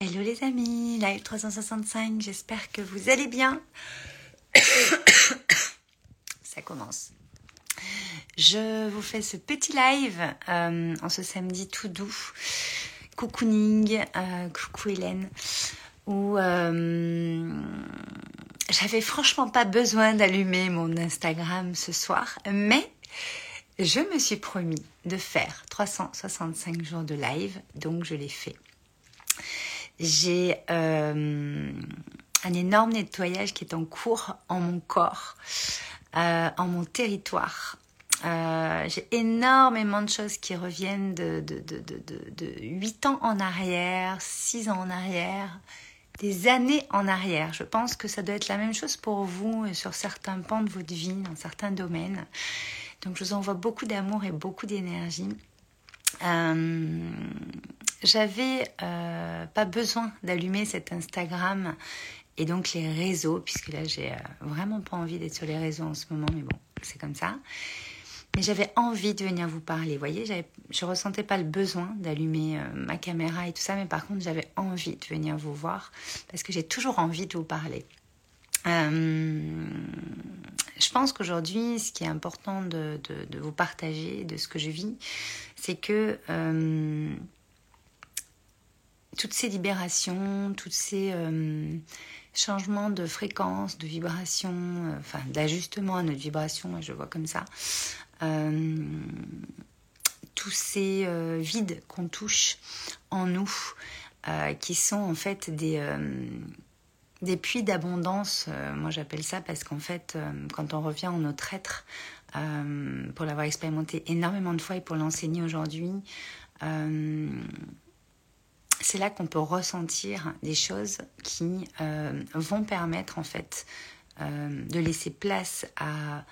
Hello les amis, live 365, j'espère que vous allez bien. Ça commence. Je vous fais ce petit live euh, en ce samedi tout doux. Coucouning, euh, coucou Hélène, où euh, j'avais franchement pas besoin d'allumer mon Instagram ce soir, mais je me suis promis de faire 365 jours de live, donc je l'ai fait. J'ai euh, un énorme nettoyage qui est en cours en mon corps, euh, en mon territoire. Euh, j'ai énormément de choses qui reviennent de, de, de, de, 8 ans en arrière, 6 ans en arrière, des années en arrière. Je pense que ça doit être la même chose pour vous sur certains pans de votre vie, dans certains domaines. Donc je vous envoie beaucoup d'amour et beaucoup d'énergie. J'avais euh, pas besoin d'allumer cet Instagram et donc les réseaux, puisque là j'ai euh, vraiment pas envie d'être sur les réseaux en ce moment, mais bon, c'est comme ça. Mais j'avais envie de venir vous parler. Vous voyez, je ressentais pas le besoin d'allumer ma caméra et tout ça, mais par contre j'avais envie de venir vous voir parce que j'ai toujours envie de vous parler. Euh, je pense qu'aujourd'hui, ce qui est important de, vous partager, de ce que je vis, c'est que euh, toutes ces libérations, tous ces euh, changements de fréquence, de vibration, enfin d'ajustement à notre vibration, je vois comme ça, tous ces vides qu'on touche en nous, qui sont en fait des des puits d'abondance, euh, moi j'appelle ça parce qu'en fait, euh, quand on revient en notre être, euh, pour l'avoir expérimenté énormément de fois et pour l'enseigner aujourd'hui, c'est là qu'on peut ressentir des choses qui vont permettre en fait de laisser place à,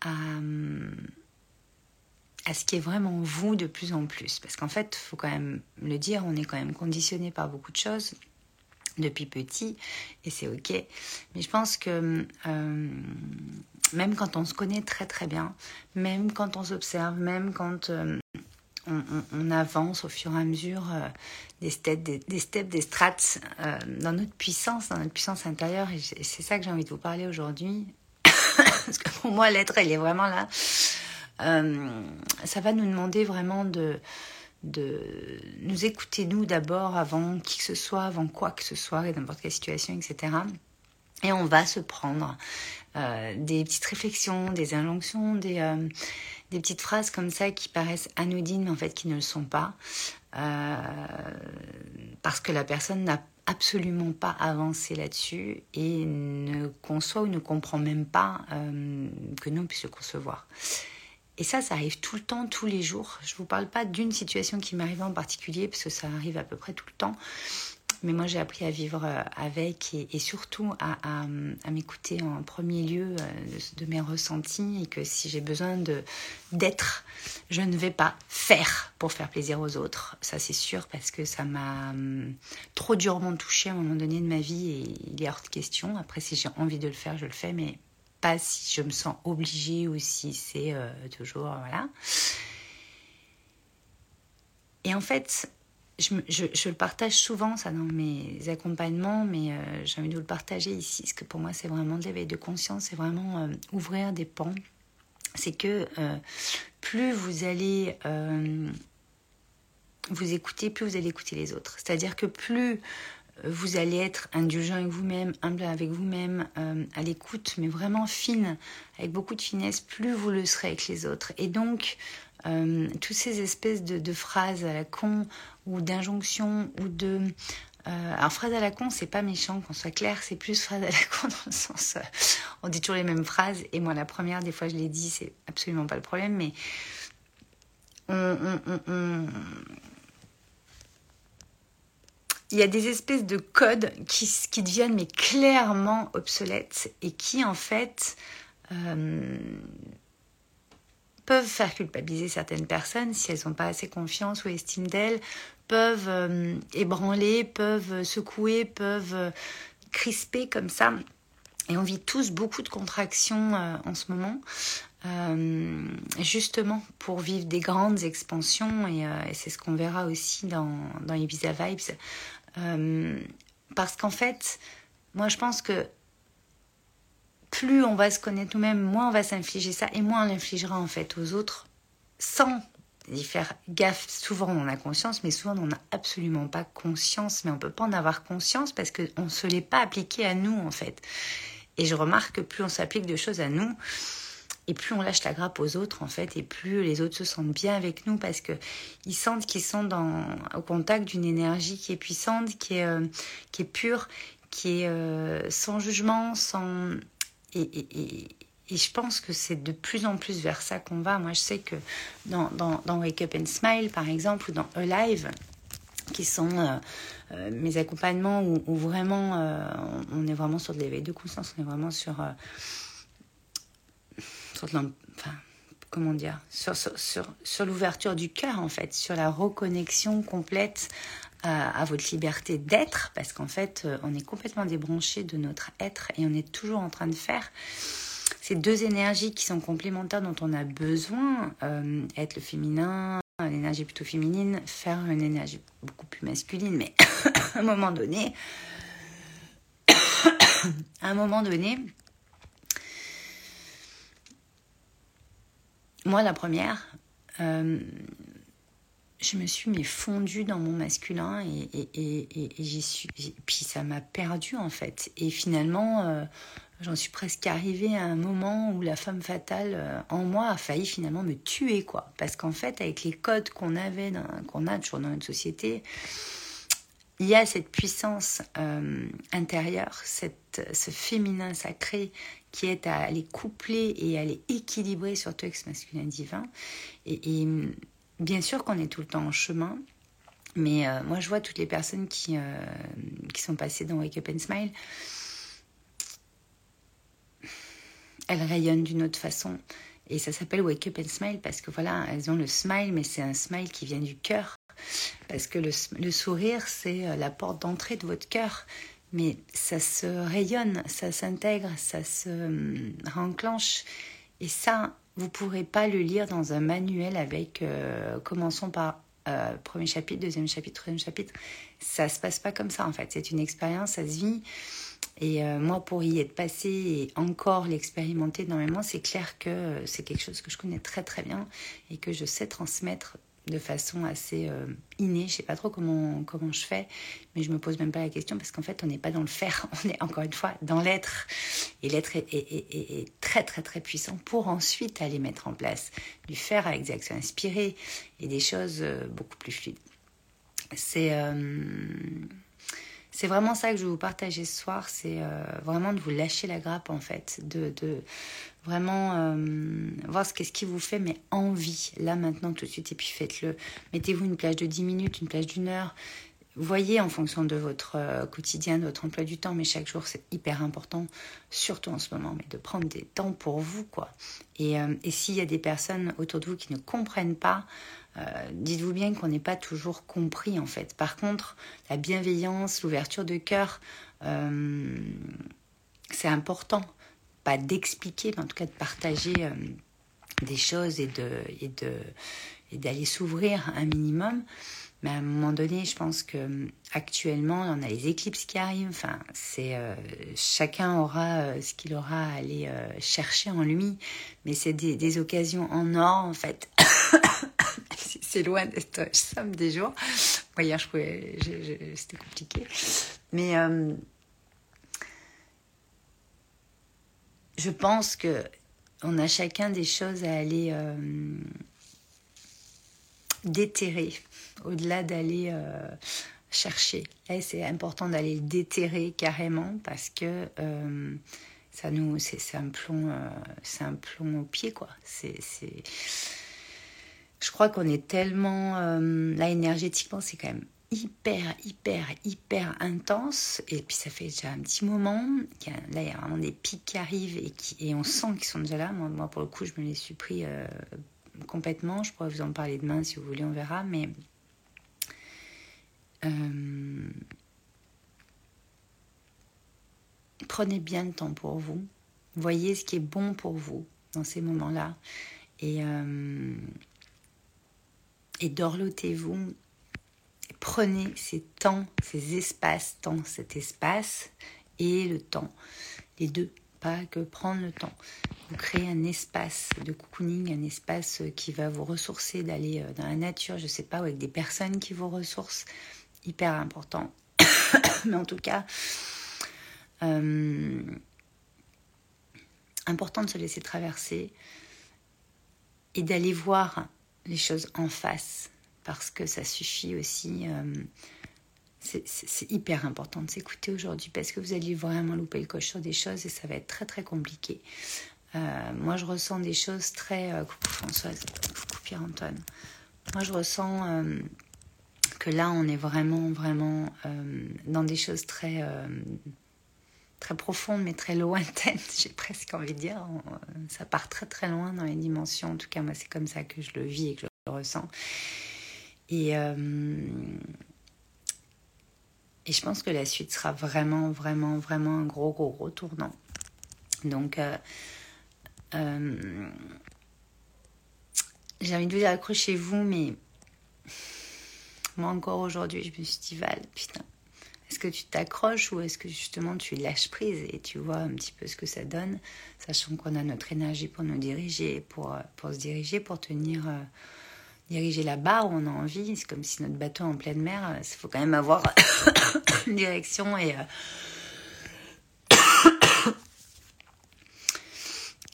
à, à ce qui est vraiment vous de plus en plus. Parce qu'en fait, il faut quand même le dire, on est quand même conditionné par beaucoup de choses depuis petit et c'est ok. Mais je pense que euh, même quand on se connaît très très bien, même quand on s'observe, même quand euh, on, avance au fur et à mesure euh, des steps, des, strates dans notre puissance, dans notre puissance intérieure, et c'est ça que j'ai envie de vous parler aujourd'hui. Parce que pour moi, l'être, elle est vraiment là. ça va nous demander vraiment de de nous écouter nous d'abord avant qui que ce soit, avant quoi que ce soit, et n'importe quelle situation, etc. Et on va se prendre euh, des petites réflexions, des injonctions, des, euh, des petites phrases comme ça qui paraissent anodines mais en fait qui ne le sont pas. Euh, parce que la personne n'a absolument pas avancé là-dessus et ne conçoit ou ne comprend même pas que nous on puisse le concevoir. Et ça, ça arrive tout le temps, tous les jours. Je ne vous parle pas d'une situation qui m'arrive en particulier, parce que ça arrive à peu près tout le temps. Mais moi, j'ai appris à vivre euh, avec et, surtout à, m'écouter en premier lieu euh, de, mes ressentis et que si j'ai besoin d'être, je ne vais pas faire pour faire plaisir aux autres. Ça, c'est sûr, parce que ça m'a hum, trop durement touché à un moment donné de ma vie et il a hors de question. Après, si j'ai envie de le faire, je le fais, mais pas si je me sens obligée ou si c'est euh, toujours. Voilà. Et en fait, je, le partage souvent, ça, dans mes accompagnements, mais euh, j'ai envie de vous le partager ici, parce que pour moi, c'est vraiment de l'éveil de conscience, c'est vraiment euh, ouvrir des pans. C'est que plus vous allez vous écouter, plus vous allez écouter les autres. C'est-à-dire que plus vous allez être indulgent avec vous-même, humble avec vous-même, euh, à l'écoute, mais vraiment fine, avec beaucoup de finesse, plus vous le serez avec les autres. Et donc, euh, toutes ces espèces de, phrases à la con ou d'injonctions ou de... Euh, alors, phrase à la con, c'est pas méchant, qu'on soit clair, c'est plus phrase à la con dans le sens... on dit toujours les mêmes phrases, et moi, la première, des fois, je l'ai dit, c'est absolument pas le problème, mais... on, il y a des espèces de codes qui, deviennent mais clairement obsolètes et qui en fait euh, peuvent faire culpabiliser certaines personnes si elles n'ont pas assez confiance ou estime d'elles, peuvent euh, ébranler, peuvent secouer, peuvent crisper comme ça. Et on vit tous beaucoup de contractions euh, en ce moment. justement pour vivre des grandes expansions et, c'est ce qu'on verra aussi dans, dans Ibiza Vibes parce qu'en fait, moi je pense que plus on va se connaître nous-mêmes, moins on va s'infliger ça et moins on l'infligera en fait aux autres sans y faire gaffe. Souvent on en a conscience, mais souvent on n'en a absolument pas conscience. Mais on peut pas en avoir conscience parce qu'on ne se l'est pas appliqué à nous en fait. Et je remarque que plus on s'applique de choses à nous, et plus on lâche la grappe aux autres en fait, et plus les autres se sentent bien avec nous parce que ils sentent qu'ils sont dans, au contact d'une énergie qui est puissante, qui est, euh, qui est pure, qui est euh, sans jugement, sans et, je pense que c'est de plus en plus vers ça qu'on va. Moi, je sais que dans, Wake Up and Smile, par exemple, ou dans Alive, qui sont euh, mes accompagnements où, vraiment on, est vraiment sur de l'éveil de conscience, on est vraiment sur enfin, comment dire, sur, l'ouverture du cœur en fait, sur la reconnexion complète à, votre liberté d'être, parce qu'en fait, euh, on est complètement débranché de notre être et on est toujours en train de faire ces deux énergies qui sont complémentaires dont on a besoin, euh, être le féminin, l'énergie plutôt féminine, faire une énergie beaucoup plus masculine, mais à un moment donné, à un moment donné, Moi, la première, euh, je me suis mais fondue dans mon masculin et, et, j'y suis. Puis ça m'a perdu en fait. Et finalement, euh, j'en suis presque arrivée à un moment où la femme fatale euh, en moi a failli finalement me tuer quoi. Parce qu'en fait, avec les codes qu'on avait, qu'on a toujours dans notre société, il y a cette puissance intérieure, cette, ce féminin sacré qui est à les coupler et à les équilibrer, surtout avec ce masculin divin. Et, bien sûr qu'on est tout le temps en chemin, mais euh, moi je vois toutes les personnes qui, euh, qui sont passées dans Wake Up and Smile, elles rayonnent d'une autre façon. Et ça s'appelle Wake Up and Smile parce que voilà, elles ont le smile, mais c'est un smile qui vient du cœur. Parce que le, le sourire, c'est euh, la porte d'entrée de votre cœur mais ça se rayonne, ça s'intègre, ça se hum, renclenche. Et ça, vous ne pourrez pas le lire dans un manuel avec euh, commençons par euh, premier chapitre, deuxième chapitre, troisième chapitre. Ça se passe pas comme ça en fait. C'est une expérience, ça se vit. Et euh, moi, pour y être passé et encore l'expérimenter énormément, c'est clair que c'est quelque chose que je connais très très bien et que je sais transmettre de façon assez euh, innée. Je sais pas trop comment, comment je fais, mais je me pose même pas la question parce qu'en fait, on n'est pas dans le faire, on est encore une fois dans l'être. Et l'être est, très, très, très puissant pour ensuite aller mettre en place du faire avec des actions inspirées et des choses euh, beaucoup plus fluides. C'est. Euh, c'est vraiment ça que je vais vous partager ce soir, c'est vraiment de vous lâcher la grappe en fait, de, de Vraiment euh, voir ce qu'est-ce qui vous fait, mais envie, là maintenant tout de suite, et puis faites-le. Mettez-vous une plage de 10 minutes, une plage d'une heure. Voyez en fonction de votre euh, quotidien, de votre emploi du temps, mais chaque jour c'est hyper important, surtout en ce moment, mais de prendre des temps pour vous, quoi. Et, euh, et s'il y a des personnes autour de vous qui ne comprennent pas, dites-vous bien qu'on n'est pas toujours compris en fait. Par contre, la bienveillance, l'ouverture de cœur, c'est important pas d'expliquer, mais en tout cas de partager euh, des choses et de et de et d'aller s'ouvrir un minimum. Mais à un moment donné, je pense que euh, actuellement, on a les éclipses qui arrivent. Enfin, c'est euh, chacun aura ce qu'il aura à aller chercher en lui, mais c'est des, des, occasions en or en fait. C'est loin d'être somme des jours. hier, je pouvais, c'était compliqué, mais je pense que on a chacun des choses à aller euh, déterrer, au-delà d'aller euh, chercher. C'est important d'aller déterrer carrément parce que euh, ça nous, c'est un plomb, c'est un plomb au pied quoi. C'est, je crois qu'on est tellement là énergétiquement, c'est quand même hyper, hyper, hyper intense. Et puis ça fait déjà un petit moment. là, il y a vraiment des pics qui arrivent et, on sent qu'ils sont déjà là. Moi, pour le coup, je me les suis pris euh, complètement. Je pourrais vous en parler demain si vous voulez, on verra. Mais. Euh, prenez bien le temps pour vous. Voyez ce qui est bon pour vous dans ces moments-là. Et, euh, et dorlotez-vous prenez ces temps, ces espaces, temps, cet espace et le temps. Les deux, pas que prendre le temps. Vous créez un espace de cocooning, un espace qui va vous ressourcer, d'aller euh, dans la nature, je ne sais pas, avec des personnes qui vous ressourcent. Hyper important. Mais en tout cas, euh, important de se laisser traverser et d'aller voir les choses en face parce que ça suffit aussi. Euh, c'est hyper important de s'écouter aujourd'hui parce que vous allez vraiment louper le coche sur des choses et ça va être très très compliqué. Euh, moi, je ressens des choses très. Euh, coucou Françoise, coucou Pierre-Antoine. Moi, je ressens que là, on est vraiment, vraiment dans des choses très très profonde mais très lointaine, j'ai presque envie de dire. Ça part très très loin dans les dimensions. En tout cas, moi, c'est comme ça que je le vis et que je le ressens. Et, euh, et je pense que la suite sera vraiment, vraiment, vraiment un gros, gros, gros tournant. Donc, euh, euh, j'ai envie de vous dire accrochez-vous, mais moi encore aujourd'hui, je me suis dit, putain, est-ce que tu t'accroches ou est-ce que justement tu lâches prise et tu vois un petit peu ce que ça donne, sachant qu'on a notre énergie pour nous diriger, pour, pour se diriger, pour tenir, euh, diriger la barre où on a envie. C'est comme si notre bateau en pleine mer, il euh, faut quand même avoir une direction et, euh,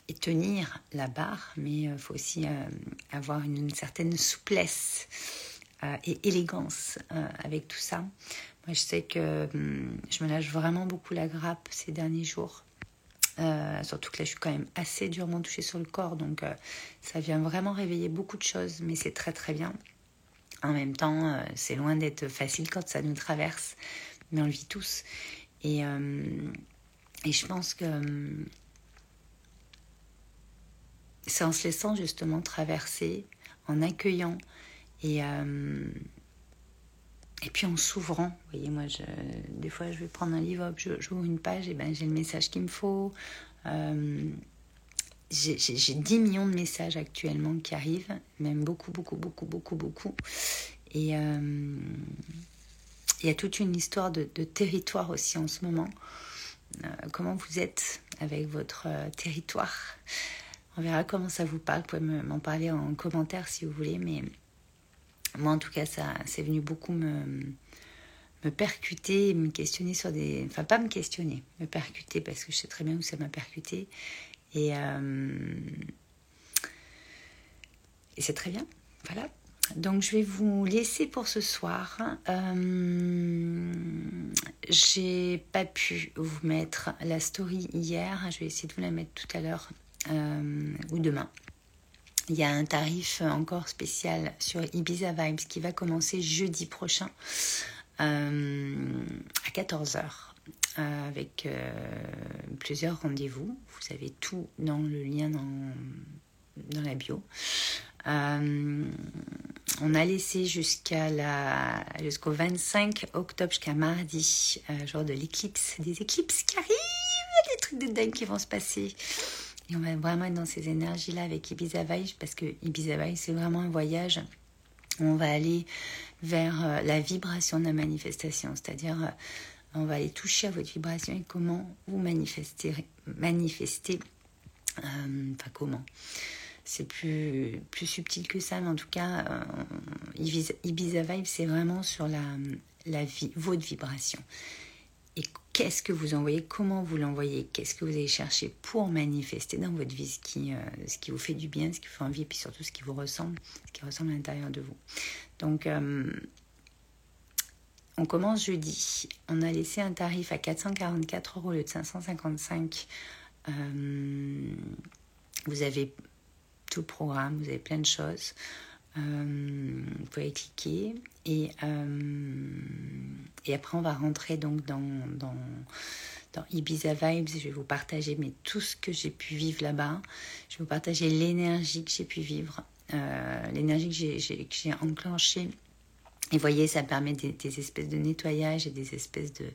et tenir la barre, mais il faut aussi avoir une, certaine souplesse et élégance avec tout ça. Moi, je sais que hum, je me lâche vraiment beaucoup la grappe ces derniers jours. Euh, surtout que là, je suis quand même assez durement touchée sur le corps, donc euh, ça vient vraiment réveiller beaucoup de choses, mais c'est très très bien. En même temps, euh, c'est loin d'être facile quand ça nous traverse, mais on le vit tous. Et, et je pense que hum, c'est en se laissant justement traverser, en accueillant et et puis en s'ouvrant, vous voyez, moi, je, des fois, je vais prendre un livre, j'ouvre une page, et ben j'ai le message qu'il me faut. Euh, j'ai 10 millions de messages actuellement qui arrivent, même beaucoup, beaucoup, beaucoup, beaucoup, beaucoup. Et euh, il y a toute une histoire de, territoire aussi en ce moment. Euh, comment vous êtes avec votre territoire? On verra comment ça vous parle. Vous pouvez m'en parler en commentaire si vous voulez, mais moi, en tout cas, ça, c'est venu beaucoup me, me percuter, me questionner sur des... Enfin, pas me questionner, me percuter, parce que je sais très bien où ça m'a percuté. Et, euh, et c'est très bien. Voilà. Donc, je vais vous laisser pour ce soir. Euh, j'ai pas pu vous mettre la story hier. Je vais essayer de vous la mettre tout à l'heure euh, ou demain. Il y a un tarif encore spécial sur Ibiza Vibes qui va commencer jeudi prochain euh, à 14h euh, avec euh, plusieurs rendez-vous. Vous avez tout dans le lien dans, dans la bio. on a laissé jusqu'à la jusqu'au 25 octobre jusqu'à mardi, jour de l'éclipse, des éclipses qui arrivent, des trucs de dingue qui vont se passer. Et on va vraiment être dans ces énergies-là avec Ibiza Vibe parce que Ibiza Vibe, c'est vraiment un voyage où on va aller vers euh, la vibration de la manifestation. C'est-à-dire, euh, on va aller toucher à votre vibration et comment vous manifester euh, enfin, comment c'est plus, plus subtil que ça, mais en tout cas, Ibiza, Vibe, c'est vraiment sur la, la vie, votre vibration et qu'est-ce que vous envoyez, comment vous l'envoyez, qu'est-ce que vous allez chercher pour manifester dans votre vie ce qui, euh, ce qui vous fait du bien, ce qui vous fait envie, et puis surtout ce qui vous ressemble, ce qui ressemble à l'intérieur de vous? Donc, euh, on commence jeudi. On a laissé un tarif à 444 euros au lieu de 555. Euh, vous avez tout le programme, vous avez plein de choses. Euh, vous pouvez cliquer et, euh, et après on va rentrer donc dans, dans, Ibiza Vibes. Je vais vous partager mais tout ce que j'ai pu vivre là-bas. Je vais vous partager l'énergie que j'ai pu vivre, euh, l'énergie que j'ai enclenchée. Et voyez, ça permet des, espèces de nettoyage et des espèces de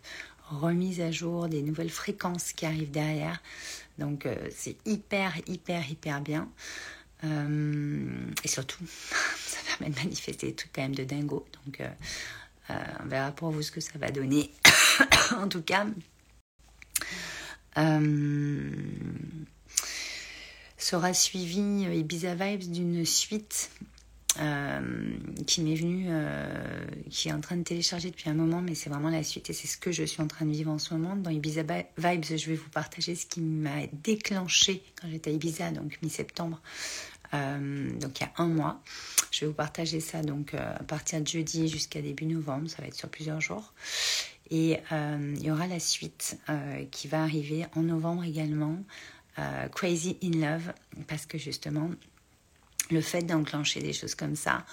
remise à jour, des nouvelles fréquences qui arrivent derrière. Donc c'est hyper, hyper, hyper bien. Euh, et surtout, ça permet de manifester des trucs quand même de dingo. Donc, euh, on verra pour vous ce que ça va donner. en tout cas, sera suivi Ibiza Vibes d'une suite euh, qui m'est venu, euh, qui est en train de télécharger depuis un moment, mais c'est vraiment la suite et c'est ce que je suis en train de vivre en ce moment. Dans Ibiza Vibes, je vais vous partager ce qui m'a déclenché quand j'étais à Ibiza, donc mi-septembre, euh, donc il y a un mois. Je vais vous partager ça donc à partir de jeudi jusqu'à début novembre, ça va être sur plusieurs jours. Et il y aura la suite qui va arriver en novembre également, Crazy in Love, parce que justement, le fait d'enclencher des choses comme ça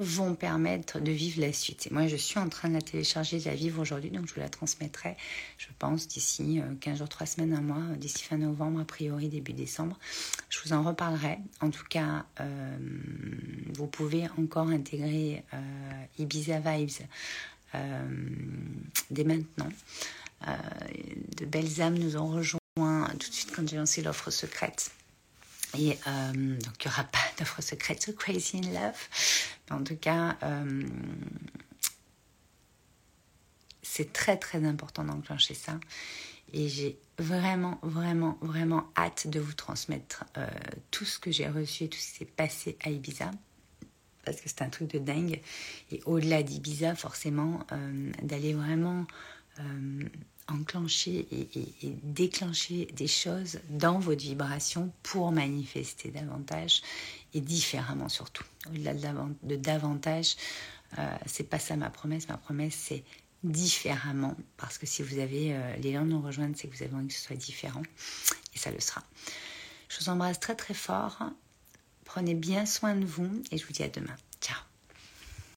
vont permettre de vivre la suite. Et moi, je suis en train de la télécharger, de la vivre aujourd'hui, donc je vous la transmettrai, je pense, d'ici 15 euh, jours, 3 semaines, un mois, d'ici fin novembre, a priori début décembre. Je vous en reparlerai. En tout cas, euh, vous pouvez encore intégrer euh, Ibiza Vibes dès maintenant. de belles âmes nous ont rejoints tout de suite quand j'ai lancé l'offre secrète. Et euh, donc, il n'y aura pas d'offre secrète So Crazy in Love. Mais en tout cas, euh, c'est très très important d'enclencher ça. Et j'ai vraiment, vraiment, vraiment hâte de vous transmettre euh, tout ce que j'ai reçu et tout ce qui s'est passé à Ibiza. Parce que c'est un truc de dingue. Et au-delà d'Ibiza, forcément, d'aller vraiment enclencher et, déclencher des choses dans votre vibration pour manifester davantage et différemment surtout. Au-delà de, davantage, euh, c'est pas ça ma promesse. Ma promesse, c'est différemment. Parce que si vous avez euh, l'élan de nous rejoindre, c'est que vous avez envie que ce soit différent. Et ça le sera. Je vous embrasse très très fort. Prenez bien soin de vous et je vous dis à demain.